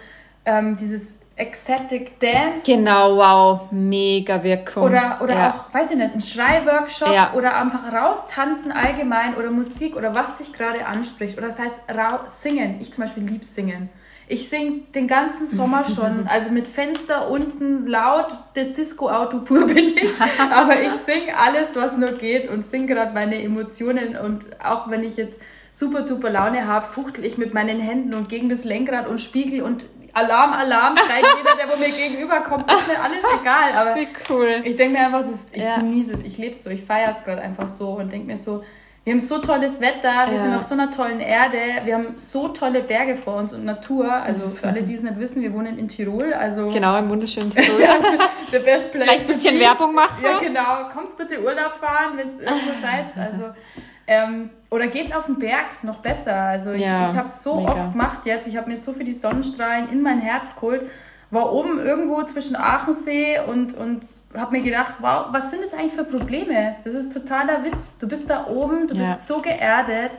ähm, dieses Ecstatic Dance. Genau, wow, mega Wirkung. Oder, oder ja. auch, weiß ich nicht, ein Schreiworkshop Ja. oder einfach raustanzen allgemein oder Musik oder was dich gerade anspricht. Oder das heißt raus, singen. Ich zum Beispiel lieb singen. Ich singe den ganzen Sommer schon, also mit Fenster unten laut, das Disco-Auto pur bin ich. Aber ich singe alles, was nur geht und singe gerade meine Emotionen. Und auch wenn ich jetzt super duper Laune habe, fuchtel ich mit meinen Händen und gegen das Lenkrad und Spiegel und Alarm, Alarm, schreit jeder, der wo mir gegenüberkommt, ist mir alles egal. Aber Wie cool. ich denke mir einfach, das, ich Ja. genieße es, ich lebe es so, ich feiere es gerade einfach so und denke mir so, wir haben so tolles Wetter, wir Ja. sind auf so einer tollen Erde, wir haben so tolle Berge vor uns und Natur. Also für alle, die es nicht wissen, wir wohnen in Tirol, also Genau, im wunderschönen Tirol. the best place. Gleich ein bisschen. Werbung machen. Ja, genau. Kommt bitte Urlaub fahren, wenn es irgendwo seid. Also, ähm, oder geht's auf den Berg noch besser? Also ich, Ja, ich habe es so mega. oft gemacht jetzt. Ich habe mir so viel die Sonnenstrahlen in mein Herz geholt. War oben irgendwo zwischen Aachensee und, und habe mir gedacht, wow, was sind das eigentlich für Probleme? Das ist totaler Witz. Du bist da oben, du Ja. bist so geerdet,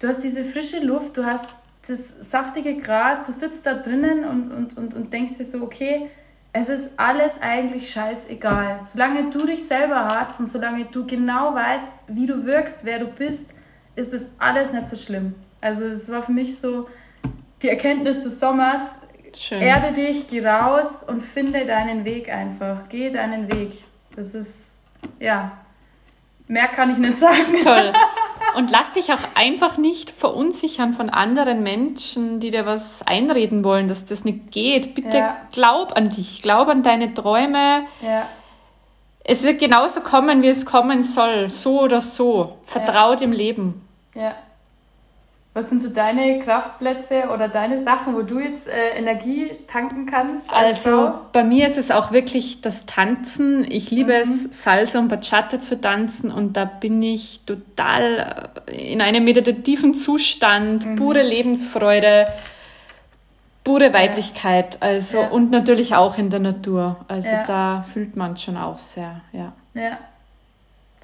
du hast diese frische Luft, du hast das saftige Gras, du sitzt da drinnen und, und, und, und denkst dir so, okay, es ist alles eigentlich scheißegal. Solange du dich selber hast und solange du genau weißt, wie du wirkst, wer du bist, ist das alles nicht so schlimm. Also es war für mich so die Erkenntnis des Sommers, Schön. erde dich, geh raus und finde deinen Weg einfach. Geh deinen Weg. Das ist, ja, mehr kann ich nicht sagen. Toll. Und lass dich auch einfach nicht verunsichern von anderen Menschen, die dir was einreden wollen, dass das nicht geht. Bitte Ja. glaub an dich, glaub an deine Träume. Ja, Es wird genauso kommen, wie es kommen soll. So oder so. Vertrau dem Leben. ja. Was sind so deine Kraftplätze oder deine Sachen, wo du jetzt äh, Energie tanken kannst? als Also Frau? bei mir ist es auch wirklich das Tanzen. Ich liebe Mhm. es, Salsa und Bachata zu tanzen und da bin ich total äh, in einem meditativen Zustand, Mhm. pure Lebensfreude, pure Weiblichkeit. Also Ja. und natürlich auch in der Natur. Also Ja. da fühlt man schon auch sehr, ja. Ja.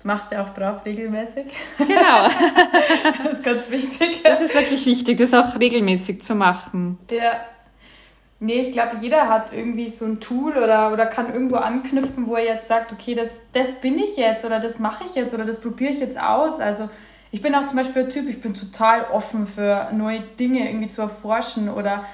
Das machst du auch brav regelmäßig. Genau, Das ist ganz wichtig. das ist wirklich wichtig, das auch regelmäßig zu machen. Ja. Nee, ich glaube, jeder hat irgendwie so ein Tool oder, oder kann irgendwo anknüpfen, wo er jetzt sagt, okay, das, das bin ich jetzt oder das mache ich jetzt oder das probiere ich jetzt aus. Also ich bin auch zum Beispiel ein Typ, ich bin total offen für neue Dinge irgendwie zu erforschen oder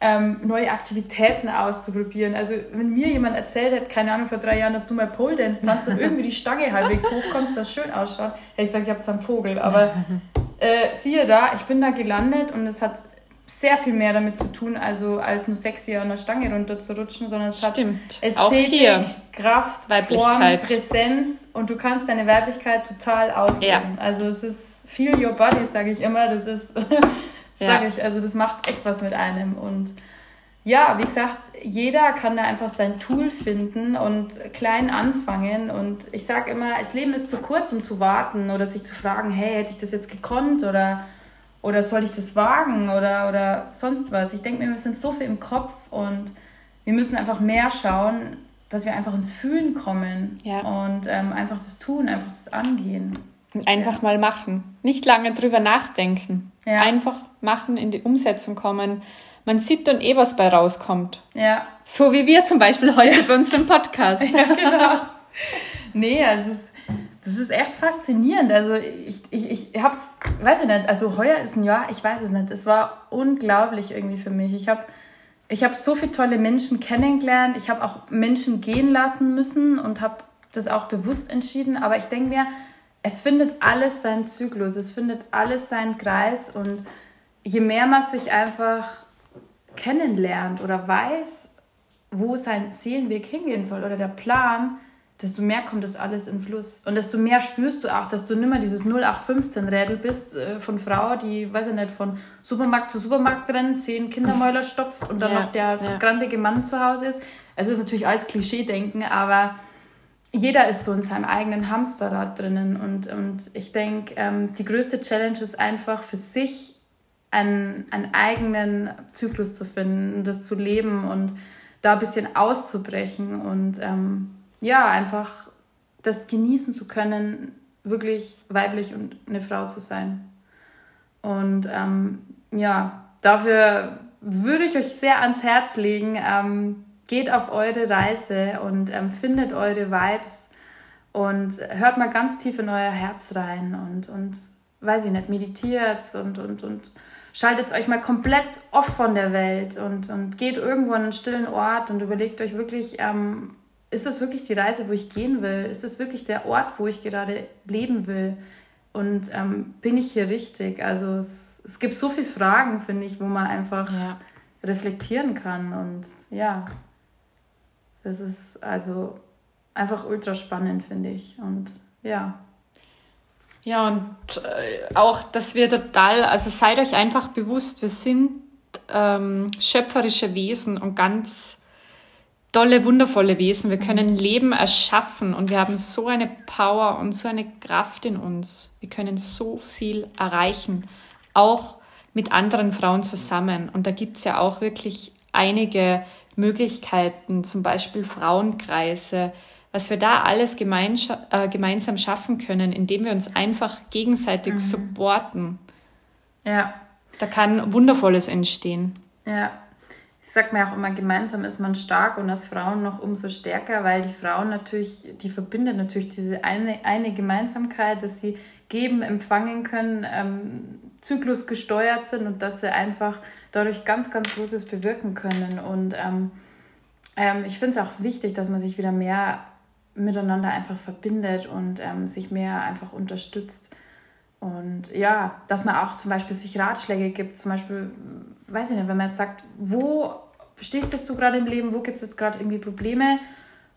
ähm, neue Aktivitäten auszuprobieren. Also wenn mir jemand erzählt hätte, keine Ahnung, vor drei Jahren, dass du mal Pole Dance machst und irgendwie die Stange halbwegs hochkommst, das schön ausschaut, hätte ich gesagt, ich habe jetzt einen Vogel. Aber äh, siehe da, ich bin da gelandet und es hat sehr viel mehr damit zu tun, also als nur sexy an der Stange runterzurutschen, sondern es Stimmt. hat Ästhetik. Kraft, Weiblichkeit. Form, Präsenz und du kannst deine Weiblichkeit total ausleben. Ja. Also es ist feel your body, sage ich immer, das ist, Ja. sage ich, also das macht echt was mit einem und ja, wie gesagt, jeder kann da einfach sein Tool finden und klein anfangen. Und ich sage immer, das Leben ist zu kurz, um zu warten oder sich zu fragen, hey, hätte ich das jetzt gekonnt oder, oder soll ich das wagen oder, oder sonst was. Ich denke mir, wir sind so viel im Kopf und wir müssen einfach mehr schauen, dass wir einfach ins Fühlen kommen Ja. und ähm, einfach das tun, einfach das angehen. Einfach mal machen. Nicht lange drüber nachdenken. Ja. Einfach machen, in die Umsetzung kommen. Man sieht dann eh, was bei rauskommt. Ja, So wie wir zum Beispiel heute bei unserem Podcast. genau. Nee, also es ist, das ist echt faszinierend. Also ich, ich, ich hab's, weiß ich nicht, also heuer ist ein Jahr, ich weiß es nicht. Es war unglaublich irgendwie für mich. Ich habe ich habe so viele tolle Menschen kennengelernt. Ich habe auch Menschen gehen lassen müssen und habe das auch bewusst entschieden. Aber ich denke mir, es findet alles seinen Zyklus, es findet alles seinen Kreis. Und je mehr man sich einfach kennenlernt oder weiß, wo sein Seelenweg hingehen soll oder der Plan, desto mehr kommt das alles in Fluss. Und desto mehr spürst du auch, dass du nicht mehr dieses 0815-Rädel bist äh, von Frau, die, weiß ich nicht, von Supermarkt zu Supermarkt rennt, zehn Kindermäuler stopft und dann ja, noch der ja. grandige Mann zu Hause ist. Also ist natürlich alles Klischee-Denken, aber jeder ist so in seinem eigenen Hamsterrad drinnen. Und, und ich denke, ähm, die größte Challenge ist einfach für sich einen, einen eigenen Zyklus zu finden, das zu leben und da ein bisschen auszubrechen und ähm, ja, einfach das genießen zu können, wirklich weiblich und eine Frau zu sein. Und ähm, ja, dafür würde ich euch sehr ans Herz legen, ähm, geht auf eure Reise und ähm, findet eure Vibes und hört mal ganz tief in euer Herz rein und, und weiß ich nicht, meditiert und, und, und schaltet euch mal komplett off von der Welt und, und geht irgendwo an einen stillen Ort und überlegt euch wirklich, ähm, ist das wirklich die Reise, wo ich gehen will? Ist das wirklich der Ort, wo ich gerade leben will? Und ähm, bin ich hier richtig? Also es, es gibt so viele Fragen, finde ich, wo man einfach ja. reflektieren kann. Und ja, das ist also einfach ultra spannend, finde ich. Und ja. Ja, und äh, auch, dass wir total, also seid euch einfach bewusst, wir sind ähm, schöpferische Wesen und ganz tolle, wundervolle Wesen. Wir können Leben erschaffen und wir haben so eine Power und so eine Kraft in uns. Wir können so viel erreichen, auch mit anderen Frauen zusammen. Und da gibt es ja auch wirklich einige Möglichkeiten, zum Beispiel Frauenkreise, was wir da alles äh, gemeinsam schaffen können, indem wir uns einfach gegenseitig mhm. supporten. Ja. Da kann Wundervolles entstehen. Ja, ich sag mir auch immer, gemeinsam ist man stark und als Frauen noch umso stärker, weil die Frauen natürlich, die verbindet natürlich diese eine, eine Gemeinsamkeit, dass sie geben, empfangen können, ähm, Zyklus gesteuert sind und dass sie einfach dadurch ganz, ganz Großes bewirken können. Und ähm, ähm, ich finde es auch wichtig, dass man sich wieder mehr miteinander einfach verbindet und ähm, sich mehr einfach unterstützt. Und ja, dass man auch zum Beispiel sich Ratschläge gibt, zum Beispiel, weiß ich nicht, wenn man jetzt sagt, wo stehst du gerade im Leben, wo gibt es jetzt gerade irgendwie Probleme,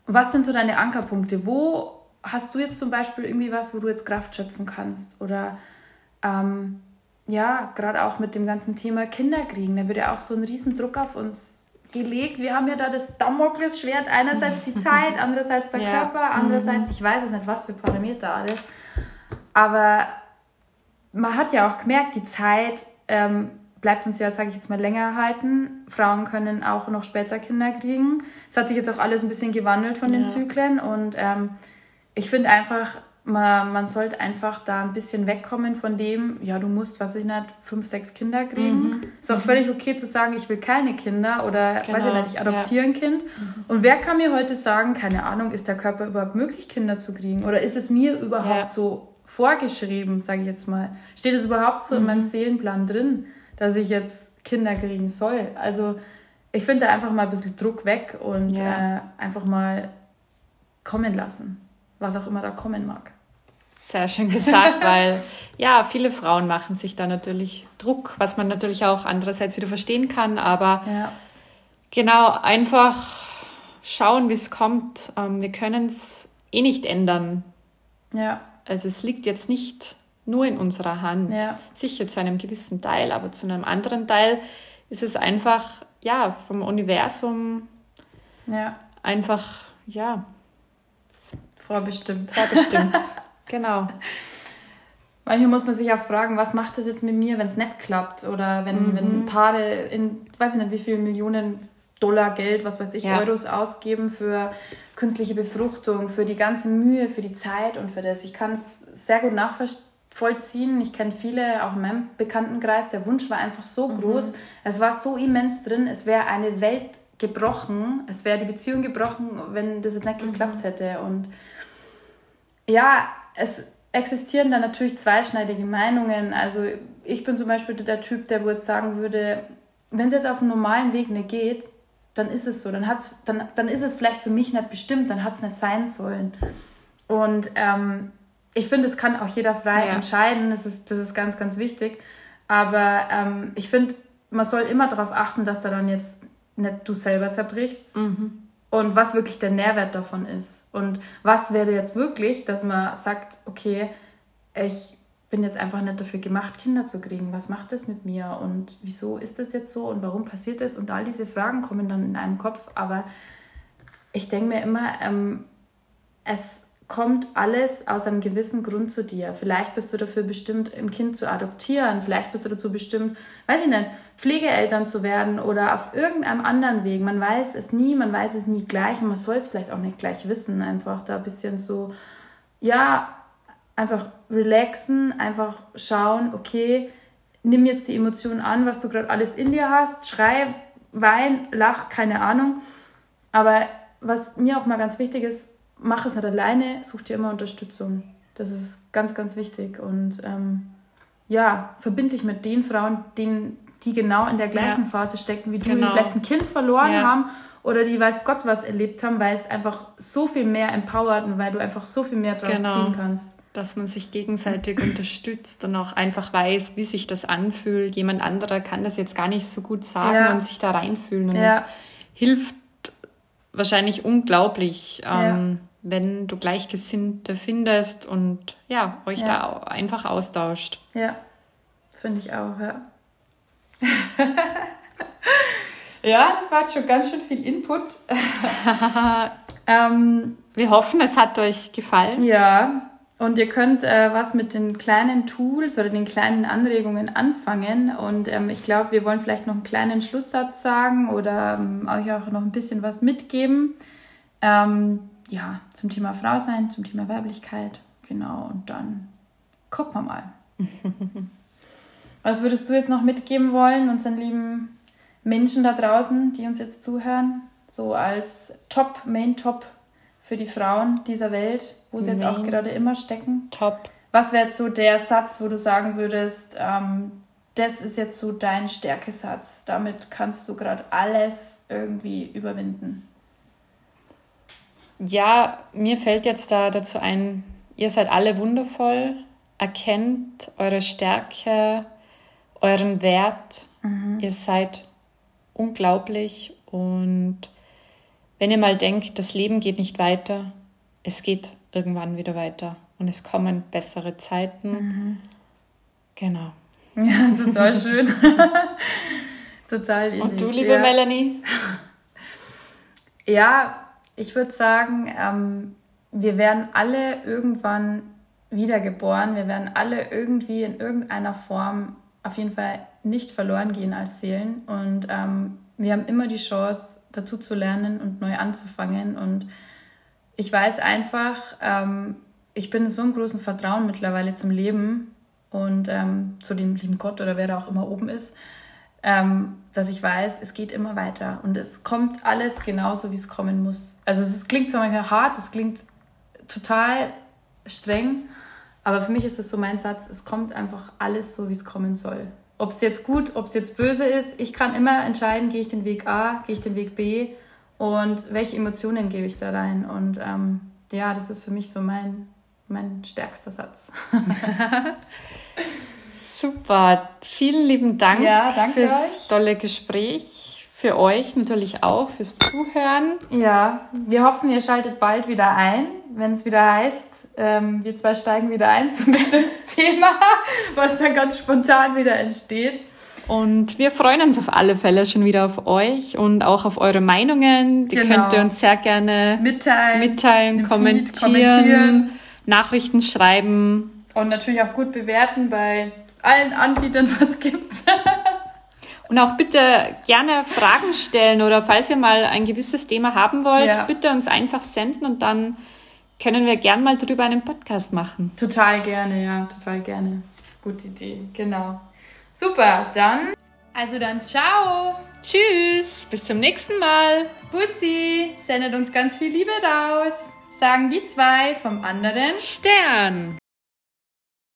was sind so deine Ankerpunkte, wo hast du jetzt zum Beispiel irgendwie was, wo du jetzt Kraft schöpfen kannst? Oder ähm, ja, gerade auch mit dem ganzen Thema Kinderkriegen, da wird ja auch so ein Riesendruck auf uns gelegt. Wir haben ja da das Damoklesschwert, einerseits die Zeit, andererseits der ja. Körper, andererseits, mhm. ich weiß es nicht, was für Parameter alles, aber man hat ja auch gemerkt, die Zeit ähm, bleibt uns ja, sage ich jetzt mal, länger erhalten. Frauen können auch noch später Kinder kriegen. Es hat sich jetzt auch alles ein bisschen gewandelt von den ja. Zyklen und ähm, ich finde einfach, man, man sollte einfach da ein bisschen wegkommen von dem, ja, du musst, was ich nicht, fünf, sechs Kinder kriegen. Mhm. Ist auch völlig okay zu sagen, ich will keine Kinder oder, genau. weiß ich nicht, ich adoptiere ja. ein Kind. Mhm. Und wer kann mir heute sagen, keine Ahnung, ist der Körper überhaupt möglich, Kinder zu kriegen? Oder ist es mir überhaupt ja. so vorgeschrieben, sage ich jetzt mal? Steht es überhaupt so mhm. in meinem mhm. Seelenplan drin, dass ich jetzt Kinder kriegen soll? Also ich finde da einfach mal ein bisschen Druck weg und ja. äh, einfach mal kommen lassen, was auch immer da kommen mag. Sehr schön gesagt, weil ja, viele Frauen machen sich da natürlich Druck, was man natürlich auch andererseits wieder verstehen kann, aber ja. genau, einfach schauen, wie es kommt. Ähm, wir können es eh nicht ändern. Ja. Also es liegt jetzt nicht nur in unserer Hand. Ja. Sicher zu einem gewissen Teil, aber zu einem anderen Teil ist es einfach, ja, vom Universum ja. einfach, ja. Vorbestimmt. Vorbestimmt. genau. Manchmal muss man sich auch fragen, was macht das jetzt mit mir, wenn es nicht klappt? Oder wenn, mhm. wenn Paare in, weiß ich nicht, wie viele Millionen Dollar Geld, was weiß ich, ja. Euros ausgeben für künstliche Befruchtung, für die ganze Mühe, für die Zeit und für das. Ich kann es sehr gut nachvollziehen. Ich kenne viele, auch in meinem Bekanntenkreis. Der Wunsch war einfach so mhm. groß. Es war so immens drin. Es wäre eine Welt gebrochen. Es wäre die Beziehung gebrochen, wenn das jetzt nicht mhm. geklappt hätte. Und ja, es existieren da natürlich zweischneidige Meinungen. Also ich bin zum Beispiel der Typ, der wohl sagen würde, wenn es jetzt auf einem normalen Weg nicht geht, dann ist es so. Dann, hat's, dann, dann ist es vielleicht für mich nicht bestimmt, dann hat es nicht sein sollen. Und ähm, ich finde, es kann auch jeder frei ja. entscheiden. Das ist, das ist ganz, ganz wichtig. Aber ähm, ich finde, man soll immer darauf achten, dass da dann jetzt nicht du selber zerbrichst. Mhm. Und was wirklich der Nährwert davon ist. Und was wäre jetzt wirklich, dass man sagt, okay, ich bin jetzt einfach nicht dafür gemacht, Kinder zu kriegen. Was macht das mit mir? Und wieso ist das jetzt so? Und warum passiert das? Und all diese Fragen kommen dann in einem Kopf. Aber ich denke mir immer, ähm, es kommt alles aus einem gewissen Grund zu dir. Vielleicht bist du dafür bestimmt, ein Kind zu adoptieren. Vielleicht bist du dazu bestimmt, weiß ich nicht, Pflegeeltern zu werden oder auf irgendeinem anderen Weg. Man weiß es nie, man weiß es nie gleich und man soll es vielleicht auch nicht gleich wissen. Einfach da ein bisschen so, ja, einfach relaxen, einfach schauen, okay, nimm jetzt die Emotionen an, was du gerade alles in dir hast, schrei, wein, lach, keine Ahnung. Aber was mir auch mal ganz wichtig ist, mach es nicht alleine, such dir immer Unterstützung. Das ist ganz, ganz wichtig. Und ähm, ja, verbinde dich mit den Frauen, denen, die genau in der gleichen ja. Phase stecken wie du, genau. die vielleicht ein Kind verloren ja. haben oder die weiß Gott was erlebt haben, weil es einfach so viel mehr empowert und weil du einfach so viel mehr draus genau. ziehen kannst. Dass man sich gegenseitig unterstützt und auch einfach weiß, wie sich das anfühlt. Jemand anderer kann das jetzt gar nicht so gut sagen ja. und sich da reinfühlen. Und es hilft wahrscheinlich unglaublich. Ähm, wenn du Gleichgesinnte findest und ja, euch ja. da einfach austauscht. Ja, finde ich auch, ja. ja, das war schon ganz schön viel Input. ähm, Wir hoffen, es hat euch gefallen. Ja, und ihr könnt äh, was mit den kleinen Tools oder den kleinen Anregungen anfangen. Und ähm, ich glaube, wir wollen vielleicht noch einen kleinen Schlusssatz sagen oder ähm, euch auch noch ein bisschen was mitgeben. Ähm, ja, zum Thema Frau sein, zum Thema Weiblichkeit. Genau, und dann gucken wir mal. Was würdest du jetzt noch mitgeben wollen, unseren lieben Menschen da draußen, die uns jetzt zuhören? So als Top, Main Top für die Frauen dieser Welt, wo sie Main jetzt auch gerade immer stecken. Top. Was wäre jetzt so der Satz, wo du sagen würdest, ähm, das ist jetzt so dein Stärkesatz, damit kannst du gerade alles irgendwie überwinden? Ja, mir fällt jetzt da dazu ein, ihr seid alle wundervoll, erkennt eure Stärke, euren Wert, mhm. ihr seid unglaublich und wenn ihr mal denkt, das Leben geht nicht weiter, es geht irgendwann wieder weiter und es kommen bessere Zeiten. Mhm. Genau. Ja, total schön. total easy. Und du, liebe ja. Melanie? Ja, ich würde sagen, ähm, wir werden alle irgendwann wiedergeboren. Wir werden alle irgendwie in irgendeiner Form auf jeden Fall nicht verloren gehen als Seelen. Und ähm, wir haben immer die Chance, dazu zu lernen und neu anzufangen. Und ich weiß einfach, ähm, ich bin in so einem großen Vertrauen mittlerweile zum Leben und ähm, zu dem lieben Gott oder wer da auch immer oben ist, ähm, dass ich weiß, es geht immer weiter und es kommt alles genauso, wie es kommen muss. Also es klingt zwar manchmal hart, es klingt total streng, aber für mich ist das so mein Satz, es kommt einfach alles so, wie es kommen soll. Ob es jetzt gut, ob es jetzt böse ist, ich kann immer entscheiden, gehe ich den Weg A, gehe ich den Weg B und welche Emotionen gebe ich da rein. Und ähm, ja, das ist für mich so mein, mein stärkster Satz. Super, vielen lieben Dank ja, fürs euch. tolle Gespräch. Für euch natürlich auch, fürs Zuhören. Ja, wir hoffen, ihr schaltet bald wieder ein, wenn es wieder heißt, ähm, wir zwei steigen wieder ein zu einem bestimmten Thema, was dann ganz spontan wieder entsteht. Und wir freuen uns auf alle Fälle schon wieder auf euch und auch auf eure Meinungen. Die genau. könnt ihr uns sehr gerne mitteilen, mitteilen kommentieren, kommentieren, Nachrichten schreiben. Und natürlich auch gut bewerten bei allen Anbietern was gibt. Und auch bitte gerne Fragen stellen oder falls ihr mal ein gewisses Thema haben wollt, ja. bitte uns einfach senden und dann können wir gern mal drüber einen Podcast machen. Total gerne, ja, total gerne. Das ist eine gute Idee, genau. Super, dann. Also dann, ciao. Tschüss, bis zum nächsten Mal. Bussi, sendet uns ganz viel Liebe raus. Sagen die zwei vom anderen Stern.